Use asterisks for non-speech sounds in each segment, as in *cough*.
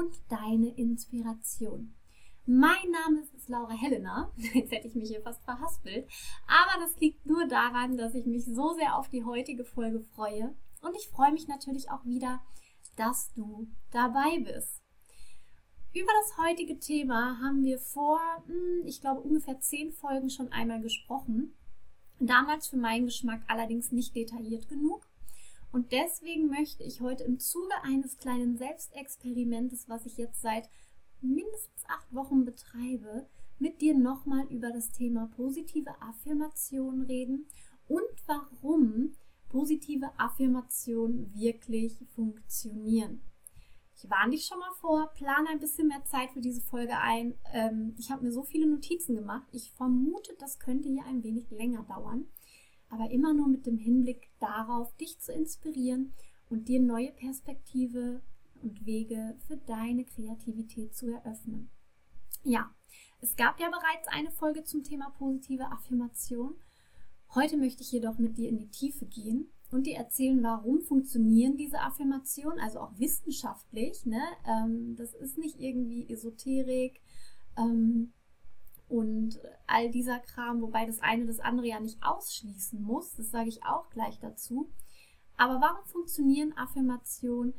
und deine Inspiration. Mein Name ist Laura Helena. *laughs* Jetzt hätte ich mich hier fast verhaspelt. Aber das liegt nur daran, dass ich mich so sehr auf die heutige Folge freue. Und ich freue mich natürlich auch wieder, dass du dabei bist. Über das heutige Thema haben wir vor, hm, ich glaube, ungefähr zehn Folgen schon einmal gesprochen. Damals für meinen Geschmack allerdings nicht detailliert genug. Und deswegen möchte ich heute im Zuge eines kleinen Selbstexperimentes, was ich jetzt seit mindestens acht Wochen betreibe, mit dir nochmal über das Thema positive Affirmation reden und warum positive Affirmationen wirklich funktionieren. Ich warne dich schon mal vor, plane ein bisschen mehr Zeit für diese Folge ein. Ähm, ich habe mir so viele Notizen gemacht. Ich vermute, das könnte hier ein wenig länger dauern aber immer nur mit dem Hinblick darauf, dich zu inspirieren und dir neue Perspektive und Wege für deine Kreativität zu eröffnen. Ja, es gab ja bereits eine Folge zum Thema positive Affirmation. Heute möchte ich jedoch mit dir in die Tiefe gehen und dir erzählen, warum funktionieren diese Affirmationen, also auch wissenschaftlich. Ne? Ähm, das ist nicht irgendwie Esoterik. Ähm, und all dieser Kram, wobei das eine das andere ja nicht ausschließen muss, das sage ich auch gleich dazu. Aber warum funktionieren Affirmationen?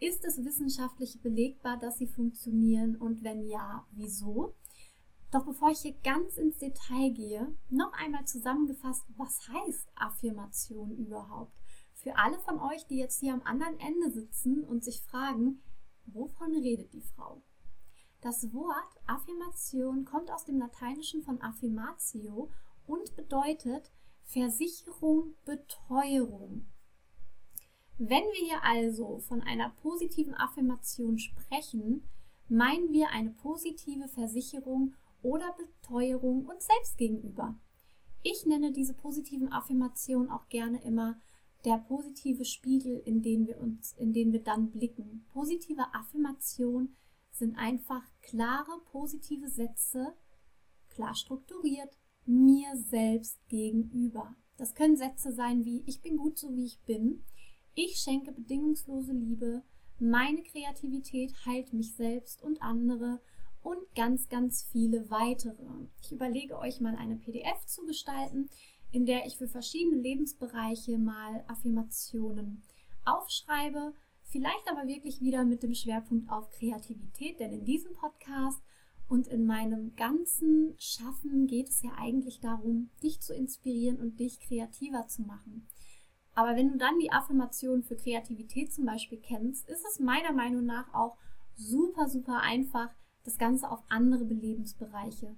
Ist es wissenschaftlich belegbar, dass sie funktionieren und wenn ja, wieso? Doch bevor ich hier ganz ins Detail gehe, noch einmal zusammengefasst, was heißt Affirmation überhaupt? Für alle von euch, die jetzt hier am anderen Ende sitzen und sich fragen, wovon redet die Frau? Das Wort Affirmation kommt aus dem Lateinischen von affirmatio und bedeutet Versicherung, Beteuerung. Wenn wir hier also von einer positiven Affirmation sprechen, meinen wir eine positive Versicherung oder Beteuerung uns selbst gegenüber. Ich nenne diese positiven Affirmationen auch gerne immer der positive Spiegel, in den wir uns, in den wir dann blicken. Positive Affirmation sind einfach klare, positive Sätze, klar strukturiert, mir selbst gegenüber. Das können Sätze sein wie ich bin gut so wie ich bin, ich schenke bedingungslose Liebe, meine Kreativität heilt mich selbst und andere und ganz, ganz viele weitere. Ich überlege euch mal eine PDF zu gestalten, in der ich für verschiedene Lebensbereiche mal Affirmationen aufschreibe Vielleicht aber wirklich wieder mit dem Schwerpunkt auf Kreativität, denn in diesem Podcast und in meinem ganzen Schaffen geht es ja eigentlich darum, dich zu inspirieren und dich kreativer zu machen. Aber wenn du dann die Affirmation für Kreativität zum Beispiel kennst, ist es meiner Meinung nach auch super, super einfach, das Ganze auf andere Belebensbereiche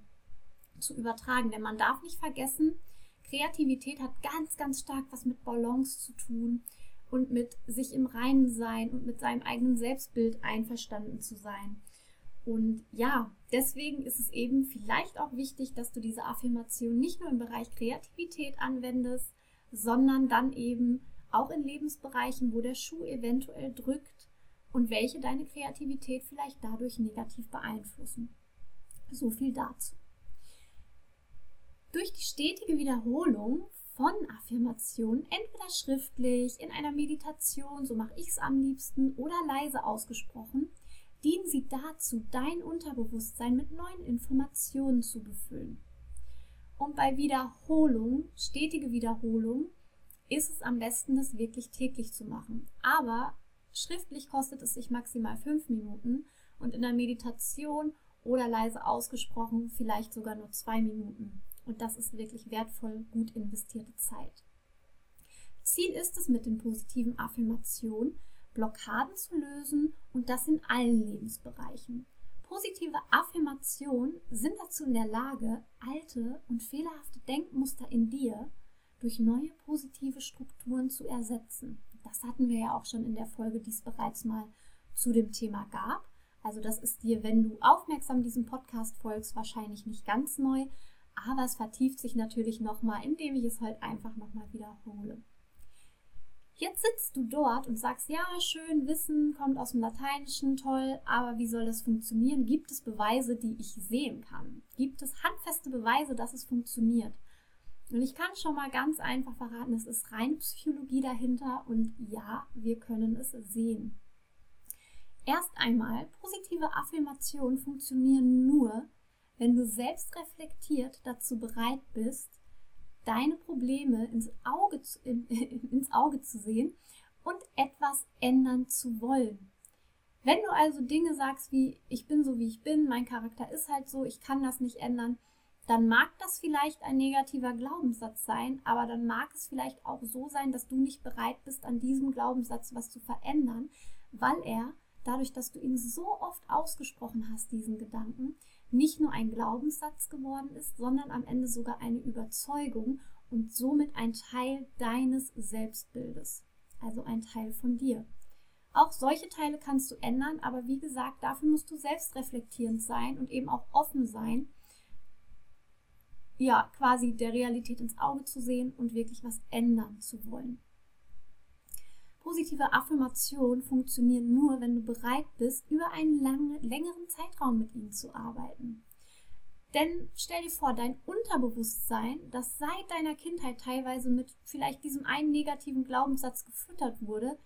zu übertragen. Denn man darf nicht vergessen, Kreativität hat ganz, ganz stark was mit Balance zu tun und mit sich im Reinen sein und mit seinem eigenen Selbstbild einverstanden zu sein. Und ja, deswegen ist es eben vielleicht auch wichtig, dass du diese Affirmation nicht nur im Bereich Kreativität anwendest, sondern dann eben auch in Lebensbereichen, wo der Schuh eventuell drückt und welche deine Kreativität vielleicht dadurch negativ beeinflussen. So viel dazu. Durch die stetige Wiederholung von Affirmationen, entweder schriftlich, in einer Meditation, so mache ich es am liebsten, oder leise ausgesprochen, dienen sie dazu, dein Unterbewusstsein mit neuen Informationen zu befüllen. Und bei Wiederholung, stetige Wiederholung, ist es am besten, das wirklich täglich zu machen. Aber schriftlich kostet es sich maximal fünf Minuten und in der Meditation oder leise ausgesprochen vielleicht sogar nur zwei Minuten. Und das ist wirklich wertvoll, gut investierte Zeit. Ziel ist es mit den positiven Affirmationen, Blockaden zu lösen und das in allen Lebensbereichen. Positive Affirmationen sind dazu in der Lage, alte und fehlerhafte Denkmuster in dir durch neue positive Strukturen zu ersetzen. Das hatten wir ja auch schon in der Folge, die es bereits mal zu dem Thema gab. Also das ist dir, wenn du aufmerksam diesem Podcast folgst, wahrscheinlich nicht ganz neu, aber es vertieft sich natürlich nochmal, indem ich es halt einfach nochmal wiederhole. Jetzt sitzt du dort und sagst, ja, schön, Wissen kommt aus dem Lateinischen, toll, aber wie soll das funktionieren? Gibt es Beweise, die ich sehen kann? Gibt es handfeste Beweise, dass es funktioniert? Und ich kann schon mal ganz einfach verraten, es ist rein Psychologie dahinter und ja, wir können es sehen. Erst einmal, positive Affirmationen funktionieren nur, wenn du selbst reflektiert dazu bereit bist, deine Probleme ins Auge zu, in, ins Auge zu sehen und etwas ändern zu wollen. Wenn du also Dinge sagst wie, ich bin so wie ich bin, mein Charakter ist halt so, ich kann das nicht ändern, dann mag das vielleicht ein negativer Glaubenssatz sein, aber dann mag es vielleicht auch so sein, dass du nicht bereit bist, an diesem Glaubenssatz was zu verändern, weil er, dadurch, dass du ihn so oft ausgesprochen hast, diesen Gedanken, nicht nur ein Glaubenssatz geworden ist, sondern am Ende sogar eine Überzeugung und somit ein Teil deines Selbstbildes, also ein Teil von dir. Auch solche Teile kannst du ändern, aber wie gesagt, dafür musst du selbstreflektierend sein und eben auch offen sein, ja, quasi der Realität ins Auge zu sehen und wirklich was ändern zu wollen. Positive Affirmationen funktionieren nur, wenn du bereit bist, über einen lange, längeren Zeitraum mit ihnen zu arbeiten. Denn stell dir vor, dein Unterbewusstsein, das seit deiner Kindheit teilweise mit vielleicht diesem einen negativen Glaubenssatz gefüttert wurde,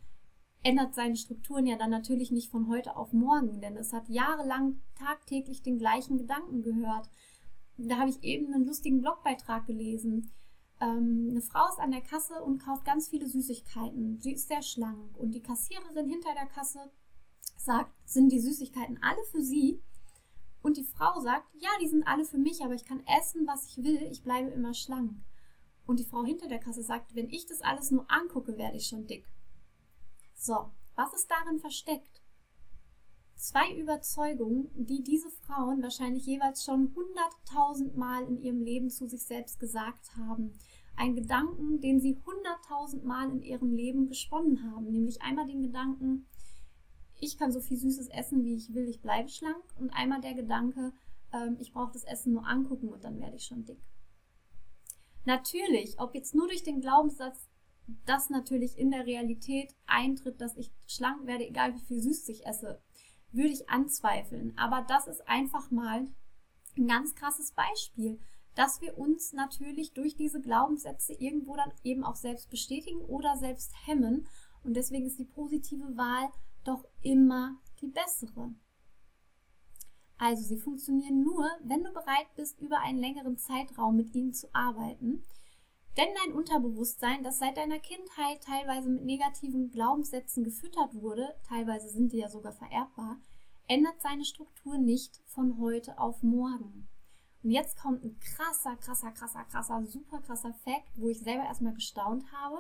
ändert seine Strukturen ja dann natürlich nicht von heute auf morgen, denn es hat jahrelang tagtäglich den gleichen Gedanken gehört. Da habe ich eben einen lustigen Blogbeitrag gelesen. Ähm, eine Frau ist an der Kasse und kauft ganz viele Süßigkeiten. Sie ist sehr schlank und die Kassiererin hinter der Kasse sagt, sind die Süßigkeiten alle für sie? Und die Frau sagt, ja, die sind alle für mich, aber ich kann essen, was ich will, ich bleibe immer schlank. Und die Frau hinter der Kasse sagt, wenn ich das alles nur angucke, werde ich schon dick. So, was ist darin versteckt? Zwei Überzeugungen, die diese Frauen wahrscheinlich jeweils schon hunderttausend Mal in ihrem Leben zu sich selbst gesagt haben. Ein Gedanken, den sie hunderttausend Mal in ihrem Leben gesponnen haben. Nämlich einmal den Gedanken, ich kann so viel Süßes essen, wie ich will, ich bleibe schlank. Und einmal der Gedanke, ähm, ich brauche das Essen nur angucken und dann werde ich schon dick. Natürlich, ob jetzt nur durch den Glaubenssatz, das natürlich in der Realität eintritt, dass ich schlank werde, egal wie viel Süßes ich esse, würde ich anzweifeln. Aber das ist einfach mal ein ganz krasses Beispiel, dass wir uns natürlich durch diese Glaubenssätze irgendwo dann eben auch selbst bestätigen oder selbst hemmen. Und deswegen ist die positive Wahl doch immer die bessere. Also sie funktionieren nur, wenn du bereit bist, über einen längeren Zeitraum mit ihnen zu arbeiten denn dein Unterbewusstsein, das seit deiner Kindheit teilweise mit negativen Glaubenssätzen gefüttert wurde, teilweise sind die ja sogar vererbbar, ändert seine Struktur nicht von heute auf morgen. Und jetzt kommt ein krasser, krasser, krasser, krasser, super krasser Fact, wo ich selber erstmal gestaunt habe.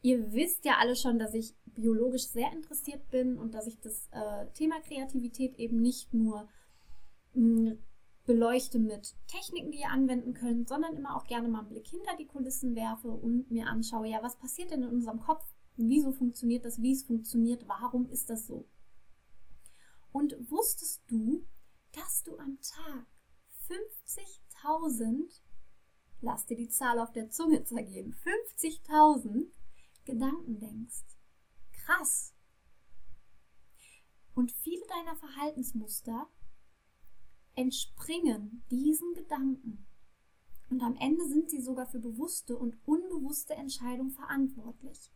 Ihr wisst ja alle schon, dass ich biologisch sehr interessiert bin und dass ich das äh, Thema Kreativität eben nicht nur mh, hm, beleuchte mit Techniken, die ihr anwenden könnt, sondern immer auch gerne mal einen Blick hinter die Kulissen werfe und mir anschaue, ja, was passiert denn in unserem Kopf? Wieso funktioniert das? Wie es funktioniert? Warum ist das so? Und wusstest du, dass du am Tag 50.000, lass dir die Zahl auf der Zunge zergehen, 50.000 Gedanken denkst? Krass! Und viele deiner Verhaltensmuster entspringen diesen Gedanken. Und am Ende sind sie sogar für bewusste und unbewusste Entscheidungen verantwortlich.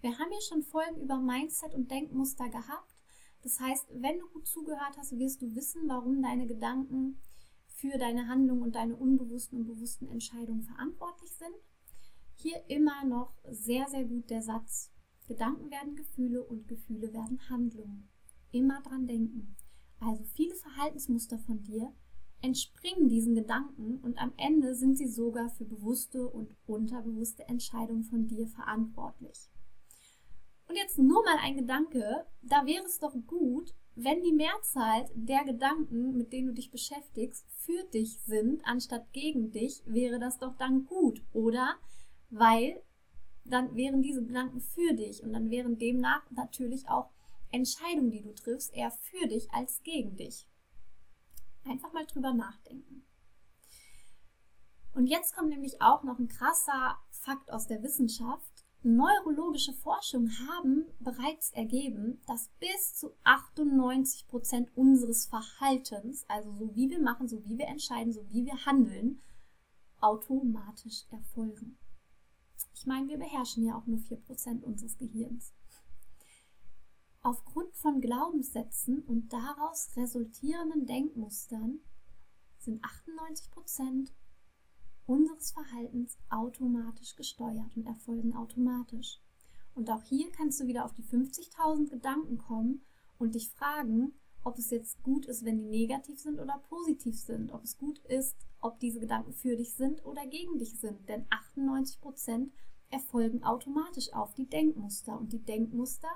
Wir haben ja schon Folgen über Mindset und Denkmuster gehabt. Das heißt, wenn du gut zugehört hast, wirst du wissen, warum deine Gedanken für deine Handlungen und deine unbewussten und bewussten Entscheidungen verantwortlich sind. Hier immer noch sehr, sehr gut der Satz, Gedanken werden Gefühle und Gefühle werden Handlungen. Immer dran denken. Also viele Verhaltensmuster von dir entspringen diesen Gedanken und am Ende sind sie sogar für bewusste und unterbewusste Entscheidungen von dir verantwortlich. Und jetzt nur mal ein Gedanke, da wäre es doch gut, wenn die Mehrzahl der Gedanken, mit denen du dich beschäftigst, für dich sind, anstatt gegen dich, wäre das doch dann gut, oder? Weil dann wären diese Gedanken für dich und dann wären demnach natürlich auch Entscheidungen, die du triffst, eher für dich als gegen dich. Einfach mal drüber nachdenken. Und jetzt kommt nämlich auch noch ein krasser Fakt aus der Wissenschaft. Neurologische Forschungen haben bereits ergeben, dass bis zu 98 Prozent unseres Verhaltens, also so wie wir machen, so wie wir entscheiden, so wie wir handeln, automatisch erfolgen. Ich meine, wir beherrschen ja auch nur 4 Prozent unseres Gehirns. Aufgrund von Glaubenssätzen und daraus resultierenden Denkmustern sind 98 Prozent unseres Verhaltens automatisch gesteuert und erfolgen automatisch. Und auch hier kannst du wieder auf die 50.000 Gedanken kommen und dich fragen, ob es jetzt gut ist, wenn die negativ sind oder positiv sind, ob es gut ist, ob diese Gedanken für dich sind oder gegen dich sind. Denn 98% erfolgen automatisch auf die Denkmuster und die Denkmuster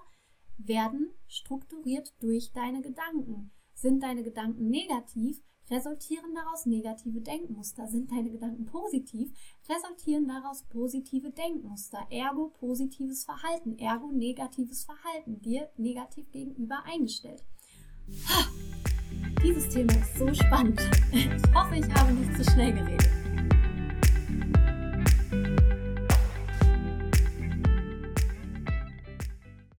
werden strukturiert durch deine Gedanken. Sind deine Gedanken negativ, resultieren daraus negative Denkmuster. Sind deine Gedanken positiv, resultieren daraus positive Denkmuster. Ergo positives Verhalten, ergo negatives Verhalten, dir negativ gegenüber eingestellt. Dieses Thema ist so spannend. *laughs* Ich hoffe, ich habe nicht zu schnell geredet.